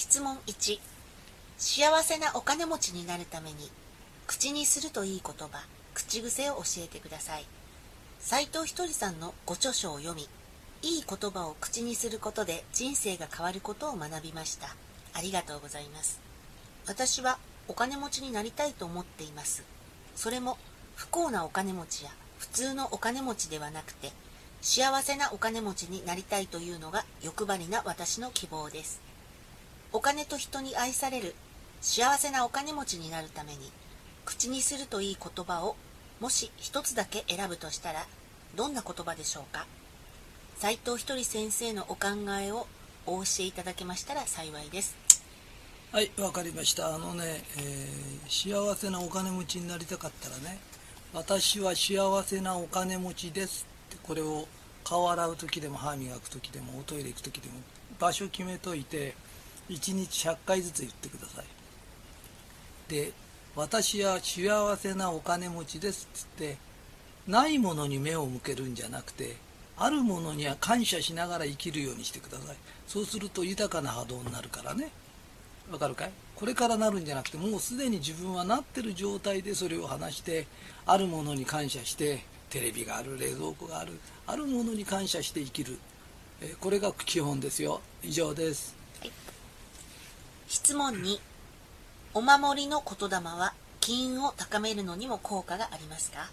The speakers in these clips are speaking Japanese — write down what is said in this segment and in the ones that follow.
質問1幸せなお金持ちになるために口にするといい言葉口癖を教えてください。斉藤ひとりさんのご著書を読みいい言葉を口にすることで人生が変わることを学びました。ありがとうございます。私はお金持ちになりたいと思っています。それも不幸なお金持ちや普通のお金持ちではなくて幸せなお金持ちになりたいというのが欲張りな私の希望です。お金と人に愛される。幸せなお金持ちになるために口にするといい言葉をもし一つだけ選ぶとしたらどんな言葉でしょうか？斉藤ひとり先生のお考えをお教えいただけましたら幸いです。はいわかりました。あのね、えー、幸せなお金持ちになりたかったらね私は幸せなお金持ちです。ってこれを顔洗う時でも歯磨く時でもおトイレ行く時でも場所決めといて1日100回ずつ言ってください。で私は幸せなお金持ちですっつってないものに目を向けるんじゃなくてあるものには感謝しながら生きるようにしてください。そうすると豊かな波動になるからね。わかるかい？これからなるんじゃなくてもうすでに自分はなってる状態でそれを話してあるものに感謝してテレビがある冷蔵庫があるあるものに感謝して生きる、これが基本ですよ。以上です、はい、質問2お守りの言霊は金運を高めるのにも効果がありますか？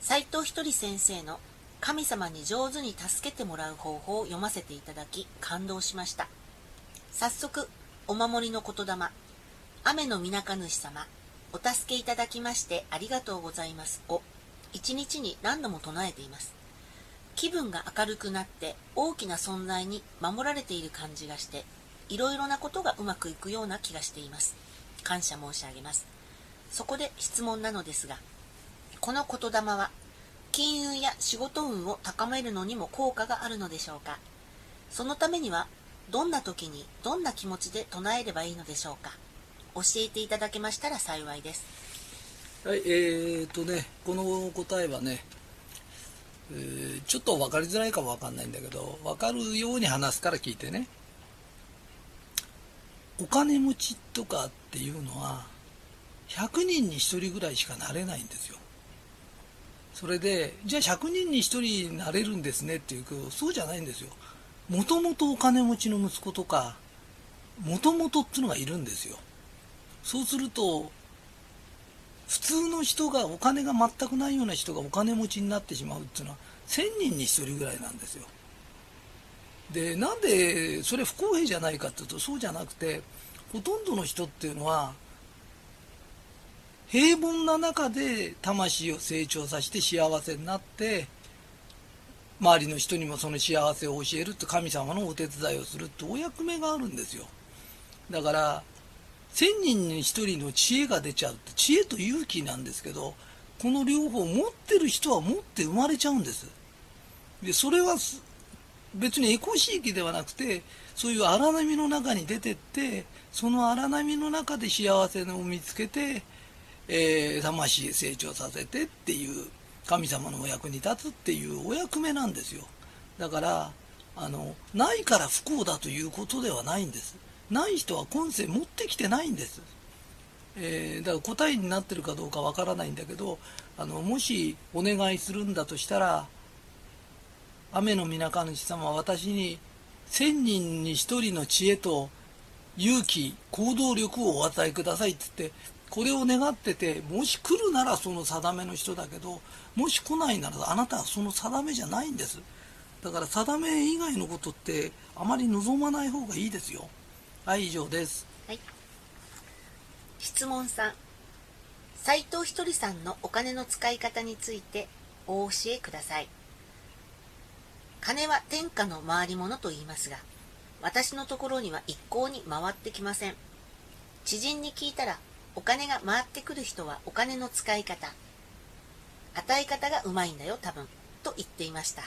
斉藤ひとり先生の神様に上手に助けてもらう方法を読ませていただき感動しました。早速お守りの言霊。雨のみなか主様お助けいただきましてありがとうございます。を一日に何度も唱えています。気分が明るくなって大きな存在に守られている感じがしていろいろなことがうまくいくような気がしています。感謝申し上げます。そこで質問なのですがこの言霊は金運や仕事運を高めるのにも効果があるのでしょうか？そのためにはどんな時にどんな気持ちで唱えればいいのでしょうか？教えていただけましたら幸いです。はいえー、とねこの答えはね、えー、ちょっと分かりづらいかも分かんないんだけど分かるように話すから聞いてね。お金持ちとかっていうのは100人に1人ぐらいしかなれないんですよ。それでじゃあ100人に1人になれるんですねっていうとそうじゃないんですよ。もともとお金持ちの息子とかもともとっていうのがいるんですよ。そうすると普通の人がお金が全くないような人がお金持ちになってしまうっていうのは1000人に1人ぐらいなんですよ。でなんでそれ不公平じゃないかっていうとそうじゃなくてほとんどの人っていうのは平凡な中で魂を成長させて幸せになって周りの人にもその幸せを教えるって神様のお手伝いをするってお役目があるんですよ。だから1000人に1人の知恵が出ちゃうって知恵と勇気なんですけどこの両方持ってる人は持って生まれちゃうんです。でそれは別にエコシーキではなくてそういう荒波の中に出てってその荒波の中で幸せを見つけて、えー、魂成長させてっていう神様のお役に立つっていうお役目なんですよ。だからあのないから不幸だということではないんです。ない人は今世持ってきてないんです、えー、だから答えになってるかどうかわからないんだけどあのもしお願いするんだとしたら雨の皆主様は私に千人に一人の知恵と勇気行動力をお与えくださいって言ってこれを願っててもし来るならその定めの人だけどもし来ないならあなたはその定めじゃないんです。だから定め以外のことってあまり望まない方がいいですよ。はい以上です、はい、質問3斉藤ひとりさんのお金の使い方についてお教えください。金は天下の回り物と言いますが私のところには一向に回ってきません。知人に聞いたらお金が回ってくる人はお金の使い方与え方がうまいんだよ多分と言っていました。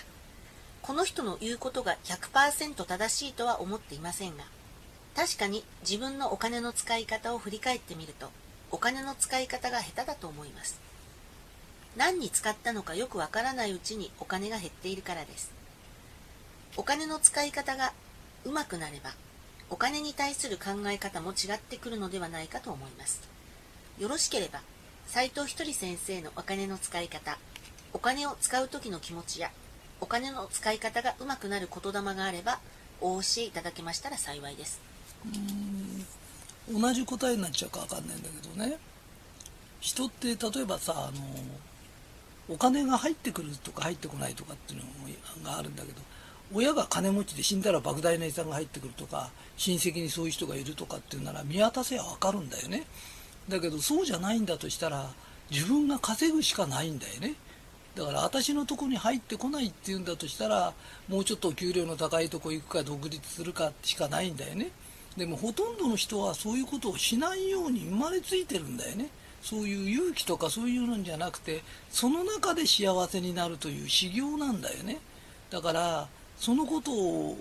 この人の言うことが100%正しいとは思っていませんが確かに自分のお金の使い方を振り返ってみるとお金の使い方が下手だと思います。何に使ったのかよくわからないうちにお金が減っているからです。お金の使い方がうまくなればお金に対する考え方も違ってくるのではないかと思います。よろしければ斉藤ひとり先生のお金の使い方お金を使う時の気持ちやお金の使い方がうまくなる言霊があればお教えいただけましたら幸いです。同じ答えになっちゃうか分かんないんだけどね。人って例えばさあのお金が入ってくるとか入ってこないとかっていうのがあるんだけど親が金持ちで死んだら莫大な遺産が入ってくるとか親戚にそういう人がいるとかっていうなら見渡せば分かるんだよね。だけどそうじゃないんだとしたら自分が稼ぐしかないんだよね。だから私のとこに入ってこないっていうんだとしたらもうちょっと給料の高いとこ行くか独立するかしかないんだよね。でもほとんどの人はそういうことをしないように生まれついてるんだよね。そういう勇気とかそういうのじゃなくてその中で幸せになるという修行なんだよね。だからそのことを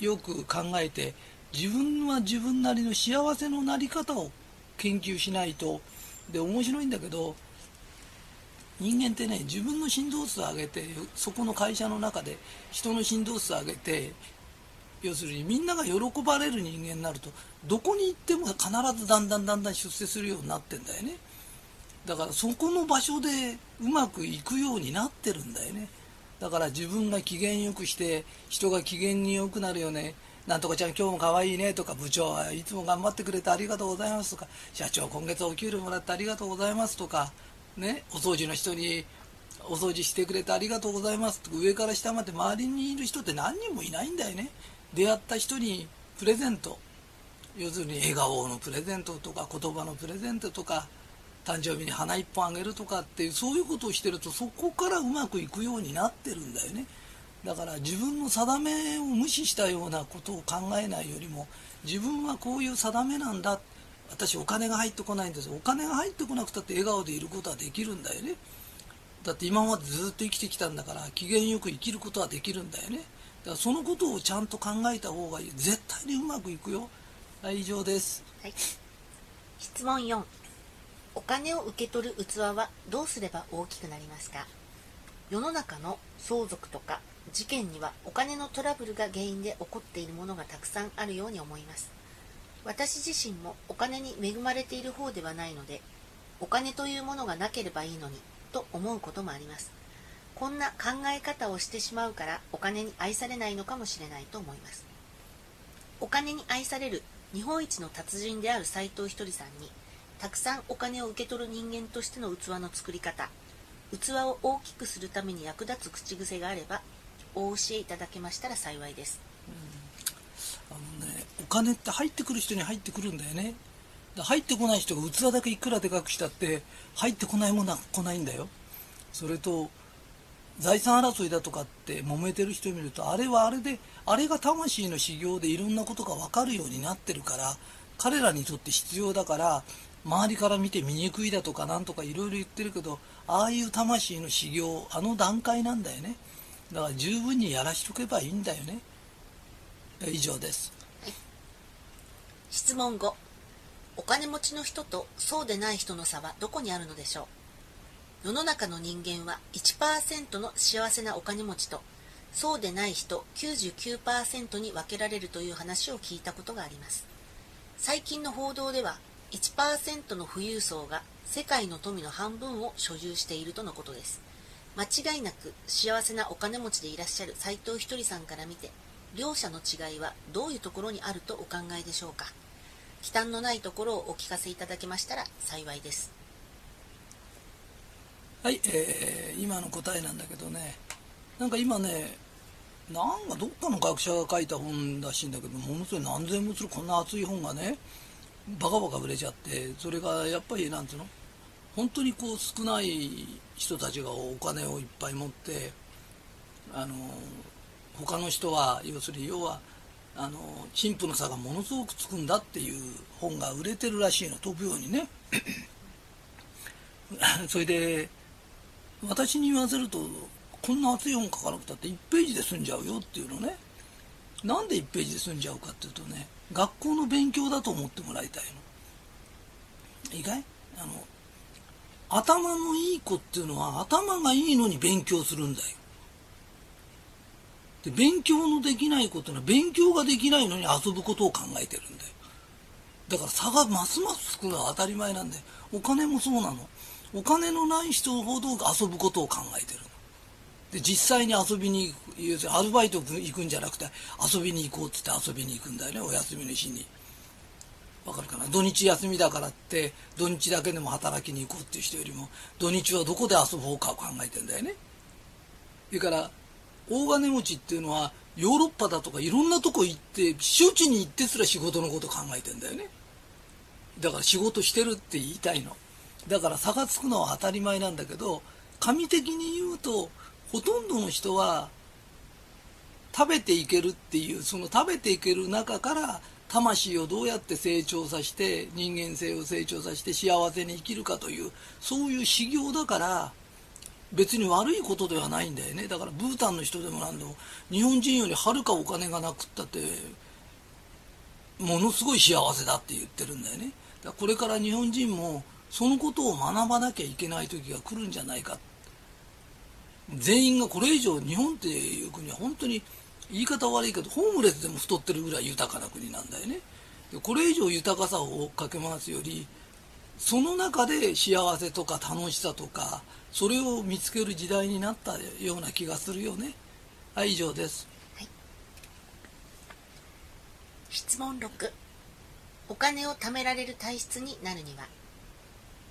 よく考えて自分は自分なりの幸せのなり方を研究しないとで面白いんだけど人間ってね自分の振動数を上げてそこの会社の中で人の振動数を上げて要するにみんなが喜ばれる人間になるとどこに行っても必ずだんだんだんだん出世するようになってんだよね。だからそこの場所でうまくいくようになってるんだよね。だから自分が機嫌よくして人が機嫌によくなるよね。なんとかちゃん今日も可愛いねとか部長はいつも頑張ってくれてありがとうございますとか。社長今月お給料もらってありがとうございますとか。ねお掃除の人にお掃除してくれてありがとうございますとか。上から下まで周りにいる人って何人もいないんだよね。出会った人にプレゼント。要するに笑顔のプレゼントとか言葉のプレゼントとか。誕生日に花一本あげるとかってそういうことをしてるとそこからうまくいくようになってるんだよね。だから自分の定めを無視したようなことを考えないよりも自分はこういう定めなんだ。私お金が入ってこないんです。お金が入ってこなくたって笑顔でいることはできるんだよね。だって今までずっと生きてきたんだから機嫌よく生きることはできるんだよね。だからそのことをちゃんと考えた方がいい。絶対にうまくいくよ。はい以上です、はい、質問4お金を受け取る器はどうすれば大きくなりますか？世の中の相続とか事件にはお金のトラブルが原因で起こっているものがたくさんあるように思います。私自身もお金に恵まれている方ではないのでお金というものがなければいいのにと思うこともあります。こんな考え方をしてしまうからお金に愛されないのかもしれないと思います。お金に愛される日本一の達人である斎藤ひとりさんにたくさんお金を受け取る人間としての器の作り方。器を大きくするために役立つ口癖があればお教えいただけましたら幸いです、うん、あのねお金って入ってくる人に入ってくるんだよね。入ってこない人が器だけいくらでかくしたって入ってこないものは来ないんだよ。それと財産争いだとかって揉めてる人見るとあれはあれであれが魂の修行でいろんなことが分かるようになってるから彼らにとって必要だから周りから見て醜いだとかなんとかいろいろ言ってるけどああいう魂の修行あの段階なんだよね。だから十分にやらしとけばいいんだよね。以上です、はい、質問5お金持ちの人とそうでない人の差はどこにあるのでしょう？世の中の人間は1%の幸せなお金持ちとそうでない人99%に分けられるという話を聞いたことがあります。最近の報道では1%の富裕層が世界の富の半分を所有しているとのことです。間違いなく幸せなお金持ちでいらっしゃる斎藤ひとりさんから見て両者の違いはどういうところにあるとお考えでしょうか。忌憚のないところをお聞かせいただけましたら幸いです。はい、えー、今の答えなんだけどね。なんか今ねなんかどっかの学者が書いた本らしいんだけどものすごい何千もするこんな厚い本がねバカバカ売れちゃってそれがやっぱりなんつうの？本当にこう少ない人たちがお金をいっぱい持ってあの他の人は要するに要はあの貧富の差がものすごくつくんだっていう本が売れてるらしいの飛ぶようにね。それで私に言わせるとこんな厚い本書かなくたって1ページで済んじゃうよっていうのね。なんで1ページで済んじゃうかっていうとね学校の勉強だと思ってもらいたいの。いいかいあの、頭のいい子っていうのは頭がいいのに勉強するんだよ。で勉強のできないことは勉強ができないのに遊ぶことを考えてるんだよ。だから差がますますつくのは当たり前なんでお金もそうなの。お金のない人ほど遊ぶことを考えてるで実際に遊びに行くアルバイト行くんじゃなくて遊びに行こうっつって遊びに行くんだよねお休みの日に。わかるかな？土日休みだからって土日だけでも働きに行こうっていう人よりも土日はどこで遊ぼうかを考えてんだよね。それから大金持ちっていうのはヨーロッパだとかいろんなとこ行って避暑地に行ってすら仕事のこと考えてんだよね。だから仕事してるって言いたいの。だから差がつくのは当たり前なんだけど神的に言うとほとんどの人は食べていけるっていうその食べていける中から魂をどうやって成長させて人間性を成長させて幸せに生きるかというそういう修行だから別に悪いことではないんだよね。だからブータンの人でもなんでも日本人よりはるかお金がなくったってものすごい幸せだって言ってるんだよね。だからこれから日本人もそのことを学ばなきゃいけない時が来るんじゃないか全員がこれ以上日本っていう国は本当に言い方悪いけどホームレスでも太ってるぐらい豊かな国なんだよね。でこれ以上豊かさを追っかけ回すよりその中で幸せとか楽しさとかそれを見つける時代になったような気がするよね。はい以上です、はい、質問6お金を貯められる体質になるには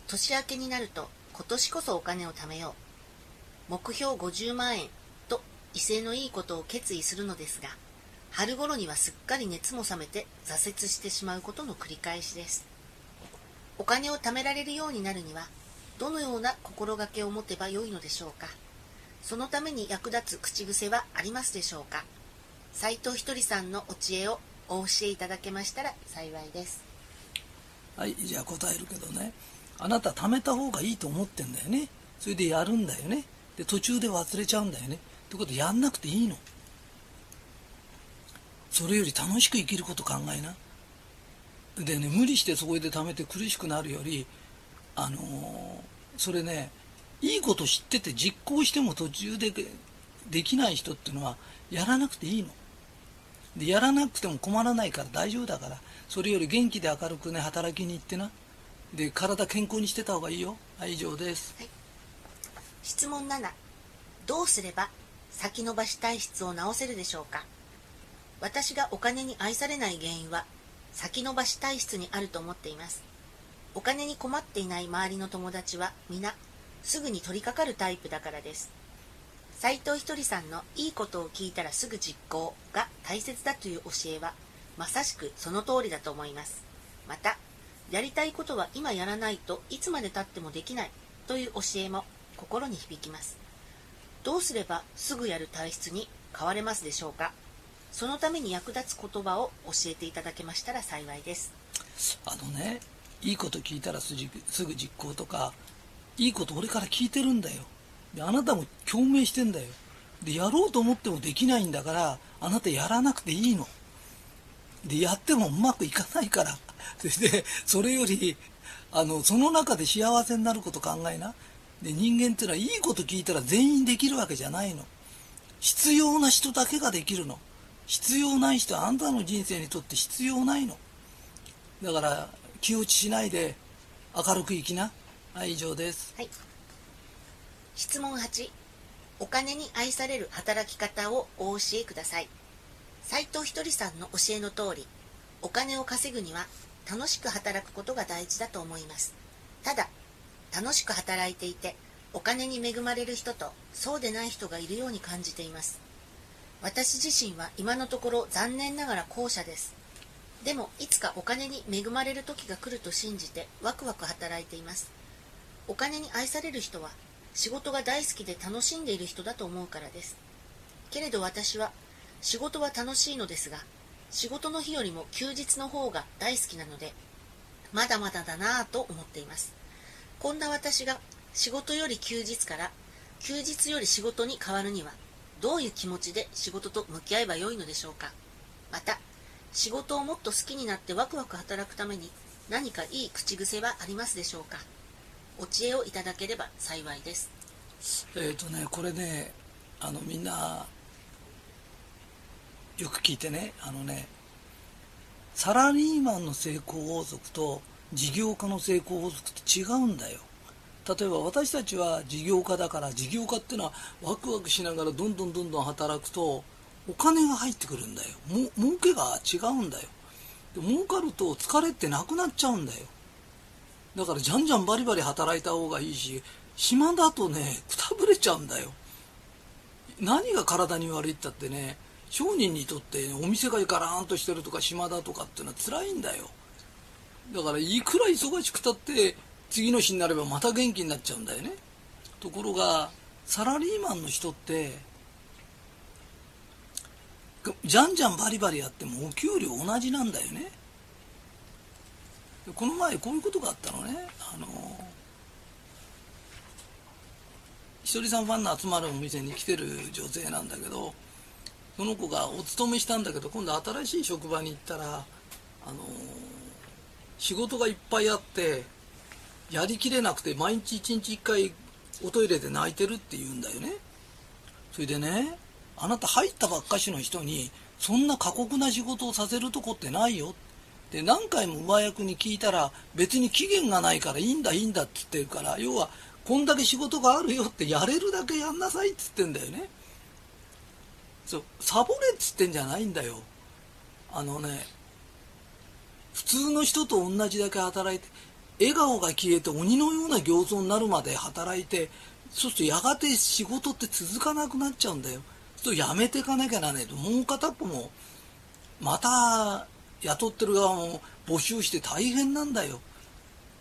年明けになると今年こそお金を貯めよう。目標50万円と威勢のいいことを決意するのですが春頃にはすっかり熱も冷めて挫折してしまうことの繰り返しです。お金を貯められるようになるにはどのような心がけを持てばよいのでしょうか。そのために役立つ口癖はありますでしょうか。斉藤ひとりさんのお知恵をお教えいただけましたら幸いです。はいじゃあ答えるけどね。あなた貯めた方がいいと思ってんだよね。それでやるんだよね。で途中で忘れちゃうんだよね。ってことやんなくていいの。それより楽しく生きること考えな。でね無理してそこで貯めて苦しくなるよりあのー、それねいいこと知ってて実行しても途中でできない人っていうのはやらなくていいの。でやらなくても困らないから大丈夫だから。それより元気で明るくね働きに行ってな。で体健康にしてた方がいいよ。はい以上です、はい、質問7どうすれば先延ばし体質を治せるでしょうか？私がお金に愛されない原因は先延ばし体質にあると思っています。お金に困っていない周りの友達は皆すぐに取り掛かるタイプだからです。斉藤ひとりさんのいいことを聞いたらすぐ実行が大切だという教えはまさしくその通りだと思います。またやりたいことは今やらないといつまでたってもできないという教えも心に響きます。どうすればすぐやる体質に変われますでしょうか？そのために役立つ言葉を教えていただけましたら幸いです。あのねいいこと聞いたらすぐ実行とかいいこと俺から聞いてるんだよ。であなたも共鳴してんだよ。でやろうと思ってもできないんだからあなたやらなくていいの。でやってもうまくいかないから。でそれよりあのその中で幸せになること考えな。で人間っていうのはいいこと聞いたら全員できるわけじゃないの。必要な人だけができるの。必要ない人はあんたの人生にとって必要ないの。だから気落ちしないで明るく生きな。はい以上です。はい。質問8お金に愛される働き方をお教えください。斉藤ひとりさんの教えの通りお金を稼ぐには楽しく働くことが大事だと思います。ただ楽しく働いていてお金に恵まれる人とそうでない人がいるように感じています。私自身は今のところ残念ながら後者です。でもいつかお金に恵まれる時が来ると信じてワクワク働いています。お金に愛される人は仕事が大好きで楽しんでいる人だと思うからです。けれど私は仕事は楽しいのですが仕事の日よりも休日の方が大好きなのでまだまだだなぁと思っています。こんな私が仕事より休日から休日より仕事に変わるにはどういう気持ちで仕事と向き合えばよいのでしょうか。また仕事をもっと好きになってワクワク働くために何かいい口癖はありますでしょうか。お知恵をいただければ幸いです。えっ、とねこれねあのみんなよく聞いてねあのねサラリーマンの成功法則と事業家の成功法則って違うんだよ。例えば私たちは事業家だから事業家っていうのはワクワクしながらどんどんどんどん働くとお金が入ってくるんだよ。も儲けが違うんだよ。で儲かると疲れってなくなっちゃうんだよ。だからじゃんじゃんバリバリ働いた方がいいし暇だとねくたぶれちゃうんだよ。何が体に悪いったってね商人にとって、お店がガラーンとしてるとか暇だとかっていうのは辛いんだよ。だからいくら忙しくたって次の日になればまた元気になっちゃうんだよね。ところがサラリーマンの人ってじゃんじゃんバリバリやってもお給料同じなんだよね。この前こういうことがあったのね。あのひとりさんファンの集まるお店に来てる女性なんだけどその子がお勤めしたんだけど今度新しい職場に行ったらあの仕事がいっぱいあってやりきれなくて毎日一日一回おトイレで泣いてるって言うんだよね。それでねあなた入ったばっかしの人にそんな過酷な仕事をさせるとこってないよ。で何回も上役に聞いたら別に期限がないからいいんだいいんだって言ってるから要はこんだけ仕事があるよってやれるだけやんなさいって言ってんだよね。そうサボれっつってんじゃないんだよ。あのね普通の人と同じだけ働いて笑顔が消えて鬼のような形相になるまで働いてそうするとやがて仕事って続かなくなっちゃうんだよ。そうやめていかなきゃならないと。もう片っぽもまた雇ってる側も募集して大変なんだよ。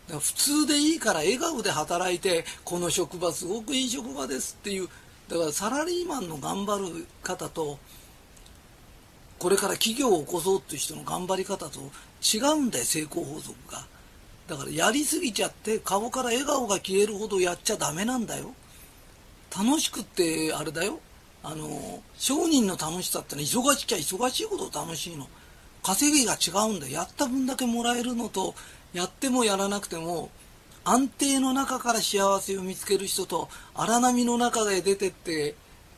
だ普通でいいから笑顔で働いてこの職場すごくいい職場ですっていうだからサラリーマンの頑張る方とこれから企業を起こそうっていう人の頑張り方と違うんだよ成功法則が。だからやりすぎちゃって顔から笑顔が消えるほどやっちゃダメなんだよ。楽しくってあれだよ。あの商人の楽しさってのは忙しきゃ忙しいほど楽しいの。稼ぎが違うんだよ。やった分だけもらえるのとやってもやらなくても安定の中から幸せを見つける人と荒波の中で出てって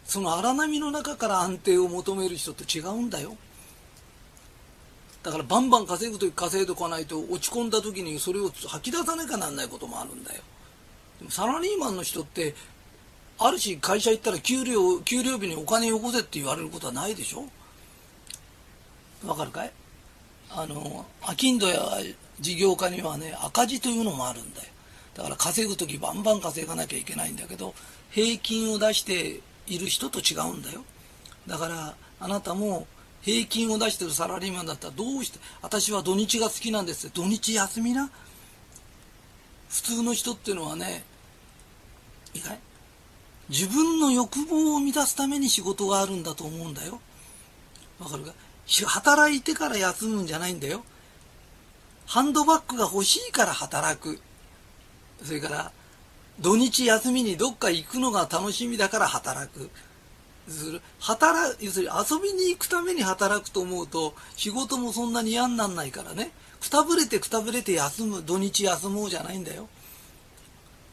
その荒波の中から安定を求める人って違うんだよ。だからバンバン稼ぐ時稼いでおかないと落ち込んだ時にそれを吐き出さなきゃなんないこともあるんだよ。でもサラリーマンの人ってあるし会社行ったら給料給料日にお金よこせって言われることはないでしょ？わかるかい？あの商人や事業家にはね赤字というのもあるんだよ。だから稼ぐ時バンバン稼がなきゃいけないんだけど平均を出している人と違うんだよ。だからあなたも平均を出してるサラリーマンだったらどうして私は土日が好きなんです土日休みな？普通の人っていうのはねいいかい自分の欲望を満たすために仕事があるんだと思うんだよ。わかるか？働いてから休むんじゃないんだよ。ハンドバッグが欲しいから働く。それから土日休みにどっか行くのが楽しみだから働く。働要するに遊びに行くために働くと思うと仕事もそんなに嫌になんないからね。くたぶれてくたぶれて休む土日休もうじゃないんだよ。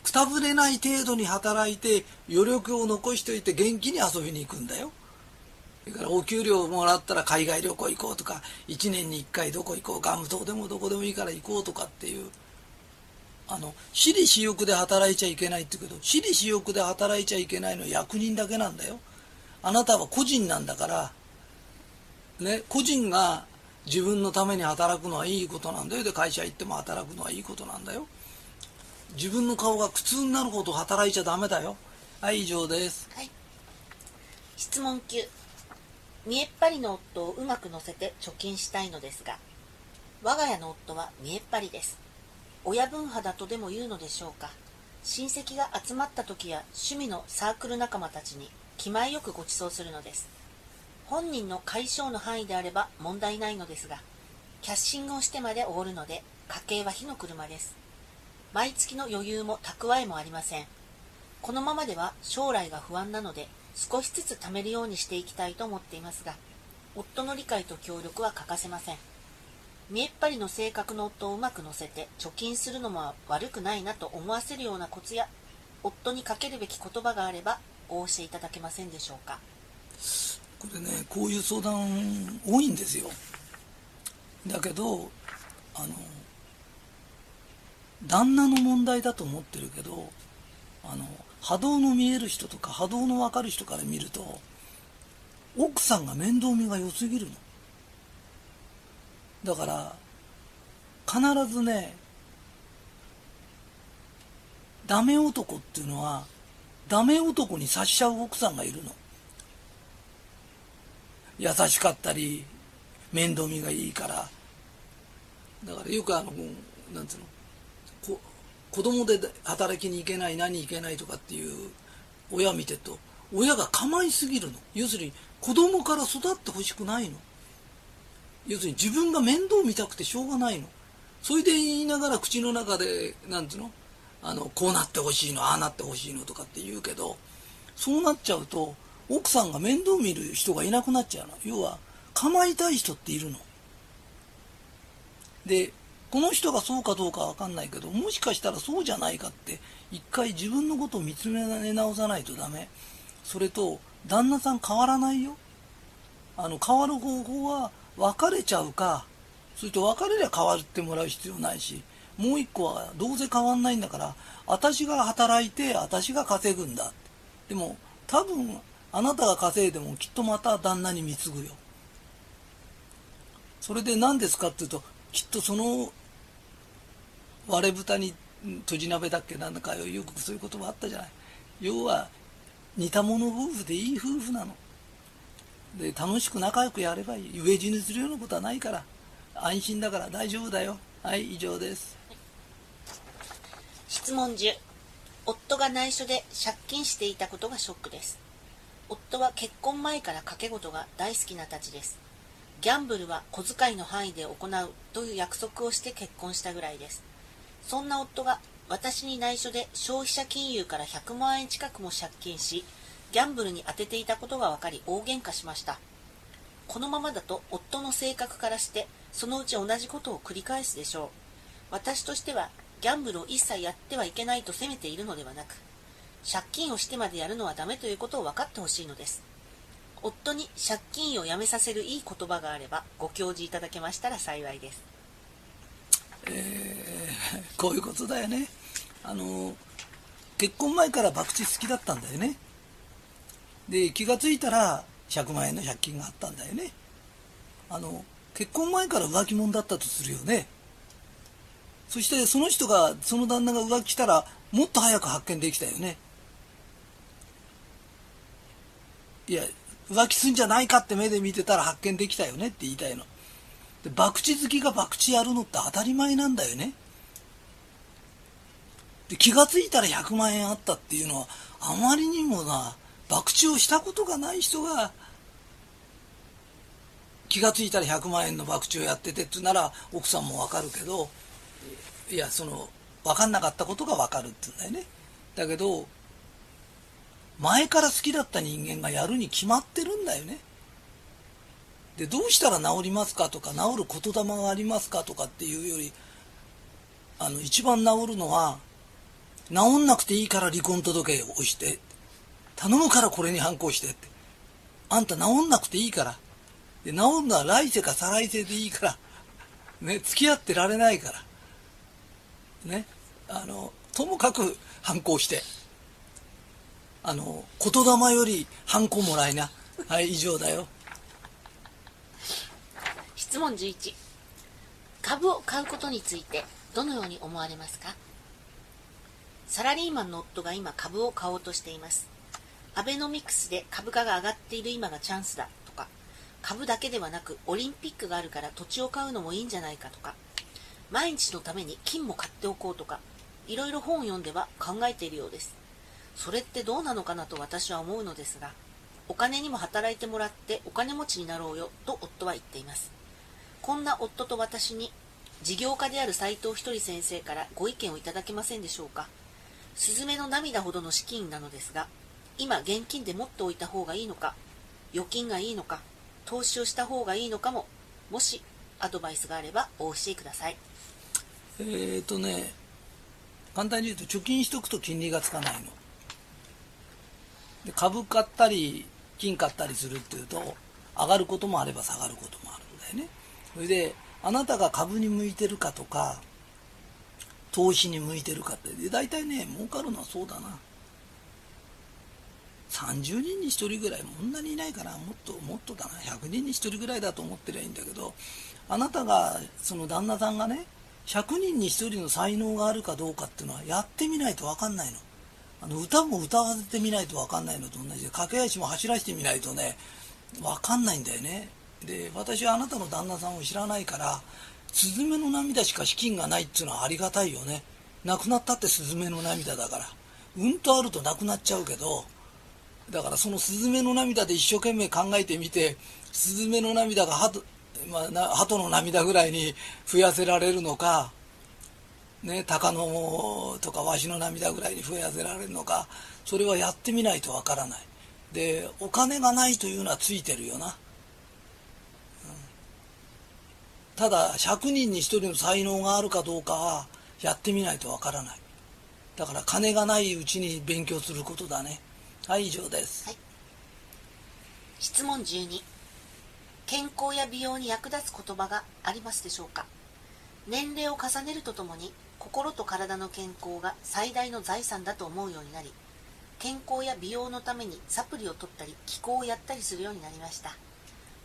くたぶれない程度に働いて余力を残しておいて元気に遊びに行くんだよ。それからお給料もらったら海外旅行行こうとか1年に1回どこ行こうガム島でもどこでもいいから行こうとかっていうあの私利私欲で働いちゃいけないって言うけど私利私欲で働いちゃいけないのは役人だけなんだよ。あなたは個人なんだから、ね、個人が自分のために働くのはいいことなんだよ。で会社行っても働くのはいいことなんだよ。自分の顔が苦痛になるほど働いちゃダメだよ。はい以上です、はい、質問9見えっ張りの夫をうまく乗せて貯金したいのですが我が家の夫は見えっ張りです。親分派だとでも言うのでしょうか。親戚が集まった時や趣味のサークル仲間たちに気前よくご馳走するのです。本人の解消の範囲であれば問題ないのですがキャッシングをしてまでおごるので家計は火の車です。毎月の余裕も蓄えもありません。このままでは将来が不安なので少しずつ貯めるようにしていきたいと思っていますが夫の理解と協力は欠かせません。見えっ張りの性格の夫をうまく乗せて貯金するのも悪くないなと思わせるようなコツや夫にかけるべき言葉があればお教えいただけませんでしょうか？これねこういう相談多いんですよ。だけどあの旦那の問題だと思ってるけどあの波動の見える人とか波動の分かる人から見ると奥さんが面倒見が良すぎるの。だから必ずねダメ男っていうのはダメ男に察しちゃう奥さんがいるの。優しかったり面倒見がいいから。だからよくあのなんつうのこ子供で働きに行けない何行けないとかっていう親見てると親が構いすぎるの。要するに子供から育ってほしくないの。要するに自分が面倒見たくてしょうがないの。それで言いながら口の中でなんつうの？あのこうなってほしいのああなってほしいのとかって言うけどそうなっちゃうと奥さんが面倒見る人がいなくなっちゃうの。要は構いたい人っているの。でこの人がそうかどうかわかんないけどもしかしたらそうじゃないかって一回自分のことを見つめ直さないとダメ。それと旦那さん変わらないよ。あの変わる方法は別れちゃうかそれと別れりゃ変わってもらう必要ないしもう一個はどうせ変わんないんだから私が働いて私が稼ぐんだ。でも多分あなたが稼いでもきっとまた旦那に貢ぐよ。それで何ですかっていうときっとその割れ豚にとじ鍋だっけなんだかよくそういう言葉あったじゃない。要は似た者夫婦でいい夫婦なの。で楽しく仲良くやればいい。飢え死にするようなことはないから。安心だから。大丈夫だよ。はい以上です。質問10夫が内緒で借金していたことがショックです。夫は結婚前から賭け事が大好きなたちです。ギャンブルは小遣いの範囲で行うという約束をして結婚したぐらいです。そんな夫が私に内緒で消費者金融から100万円近くも借金しギャンブルに充てていたことが分かり大喧嘩しました。このままだと夫の性格からしてそのうち同じことを繰り返すでしょう。私としてはギャンブルを一切やってはいけないと責めているのではなく借金をしてまでやるのはダメということを分かってほしいのです。夫に借金をやめさせるいい言葉があればご教示いただけましたら幸いです。えー、こういうことだよね。あの結婚前から博打好きだったんだよね。で気が付いたら100万円の借金があったんだよね。あの結婚前から浮気者だったとするよね。そしてその人がその旦那が浮気したらもっと早く発見できたよね。いや浮気すんじゃないかって目で見てたら発見できたよねって言いたいの。で博打好きが博打やるのって当たり前なんだよね。で気が付いたら100万円あったっていうのはあまりにもな博打をしたことがない人が気が付いたら100万円の博打をやっててってなら奥さんもわかるけどいやその分かんなかったことが分かるって言うんだよね。だけど前から好きだった人間がやるに決まってるんだよね。でどうしたら治りますかとか治る言霊がありますかとかっていうよりあの一番治るのは治んなくていいから離婚届を押して頼むからこれに反抗してって。あんた治んなくていいから。で治るのは来世か再来世でいいから。ね付き合ってられないから。ねあのともかく反抗して。あの言霊より反抗もらいな。はい以上だよ。質問11株を買うことについてどのように思われますか？サラリーマンの夫が今株を買おうとしています。アベノミクスで株価が上がっている今がチャンスだとか株だけではなくオリンピックがあるから土地を買うのもいいんじゃないかとか毎日のために金も買っておこうとかいろいろ本を読んでは考えているようです。それってどうなのかなと私は思うのですがお金にも働いてもらってお金持ちになろうよと夫は言っています。こんな夫と私に事業家である斉藤ひとり先生からご意見をいただけませんでしょうか。スズメの涙ほどの資金なのですが今現金で持っておいた方がいいのか預金がいいのか投資をした方がいいのかももしアドバイスがあればお教えください。えっ、ー、とね簡単に言うと貯金しとくと金利がつかないの。で株買ったり金買ったりするっていうと上がることもあれば下がることもあるんだよね。それであなたが株に向いてるかとか投資に向いてるかってで大体ね儲かるのはそうだな。30人に1人ぐらいこんなにいないからもっともっとだな。100人に1人ぐらいだと思ってりゃいいんだけどあなたがその旦那さんがね100人に1人の才能があるかどうかっていうのはやってみないと分かんないの。あの歌も歌わせてみないと分かんないのと同じで駆け足も走らせてみないとね分かんないんだよね。で私はあなたの旦那さんを知らないからスズメの涙しか資金がないっていうのはありがたいよね。亡くなったってスズメの涙だから。うんとあるとなくなっちゃうけどだからそのスズメの涙で一生懸命考えてみてスズメの涙が鳩,、まあ、鳩の涙ぐらいに増やせられるのか、ね、鷹のとかわしの涙ぐらいに増やせられるのかそれはやってみないとわからない。でお金がないというのはついてるよな、うん、ただ100人に1人の才能があるかどうかはやってみないとわからない。だから金がないうちに勉強することだね。はい以上です、はい、質問12健康や美容に役立つ言葉がありますでしょうか？年齢を重ねるとともに心と体の健康が最大の財産だと思うようになり健康や美容のためにサプリを取ったり気候をやったりするようになりました。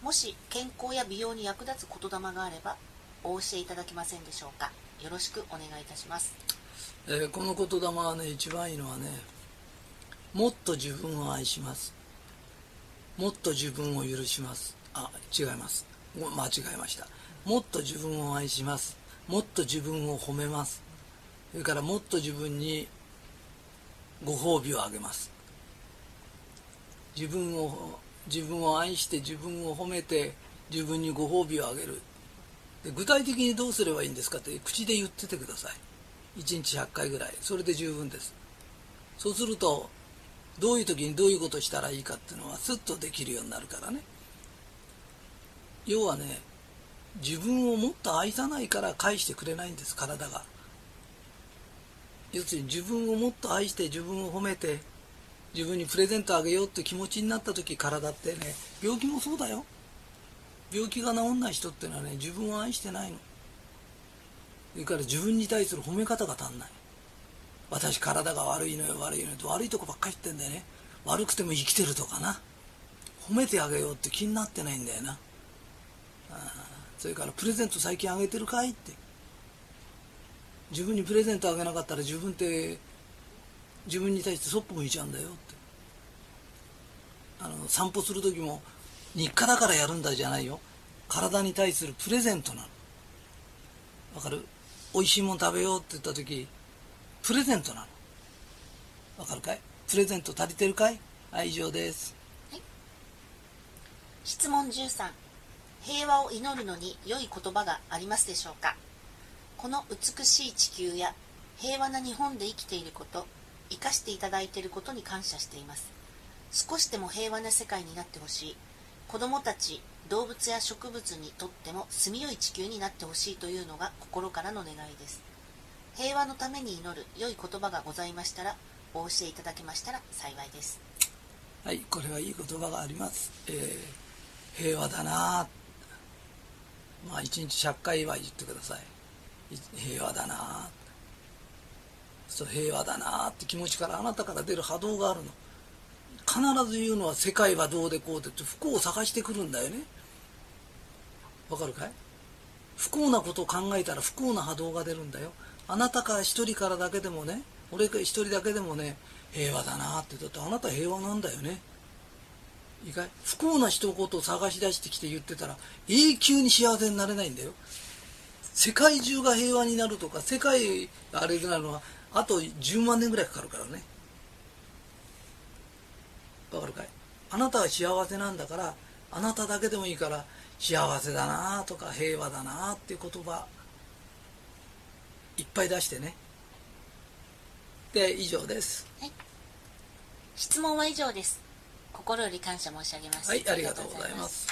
もし健康や美容に役立つ言霊があればお教えいただけませんでしょうか？よろしくお願いいたします、えー、この言霊はね一番いいのはねもっと自分を愛します。もっと自分を許します。あ違います。間違えました。もっと自分を愛します。もっと自分を褒めます。それからもっと自分にご褒美をあげます。自分を自分を愛して自分を褒めて自分にご褒美をあげる。で具体的にどうすればいいんですかって口で言っててください。1日100回ぐらい。それで十分です。そうするとどういう時にどういうことしたらいいかっていうのはスッとできるようになるからね。要はね自分をもっと愛さないから返してくれないんです体が。要するに自分をもっと愛して自分を褒めて自分にプレゼントあげようって気持ちになった時体ってね病気もそうだよ。病気が治んない人ってのはね自分を愛してないの。それから自分に対する褒め方が足んない。私体が悪いのよ悪いのよと悪いとこばっかり言ってんだよね。悪くても生きてるとかな。褒めてあげようって気になってないんだよな。それからプレゼント最近あげてるかいって。自分にプレゼントあげなかったら自分って自分に対してそっぽ向いちゃうんだよって。あの散歩する時も日課だからやるんだじゃないよ。体に対するプレゼントなの。わかる？美味しいもん食べようって言った時プレゼントなの。わかるかい？プレゼント足りてるかい？はい以上です、はい、質問13平和を祈るのに良い言葉がありますでしょうか？この美しい地球や平和な日本で生きていること生かしていただいていることに感謝しています。少しでも平和な世界になってほしい。子どもたち動物や植物にとっても住みよい地球になってほしいというのが心からの願いです。平和のために祈る良い言葉がございましたらお教えいただけましたら幸いです。はいこれはいい言葉があります、えー、平和だなまあ一日100回は言ってください。平和だなそう平和だなって気持ちからあなたから出る波動があるの。必ず言うのは世界はどうでこうでって不幸を探してくるんだよね。わかるかい？不幸なことを考えたら不幸な波動が出るんだよ。あなたから一人からだけでもね俺一人だけでもね平和だなってだってあなた平和なんだよね。いいかい不幸な一言を探し出してきて言ってたら永久に幸せになれないんだよ。世界中が平和になるとか世界あれなのはあと10万年ぐらいかかるからね。わかるかい？あなたは幸せなんだからあなただけでもいいから幸せだなとか平和だなっていう言葉。いっぱい出してね。で以上です、はい、質問は以上です。心より感謝申し上げます。はいありがとうございます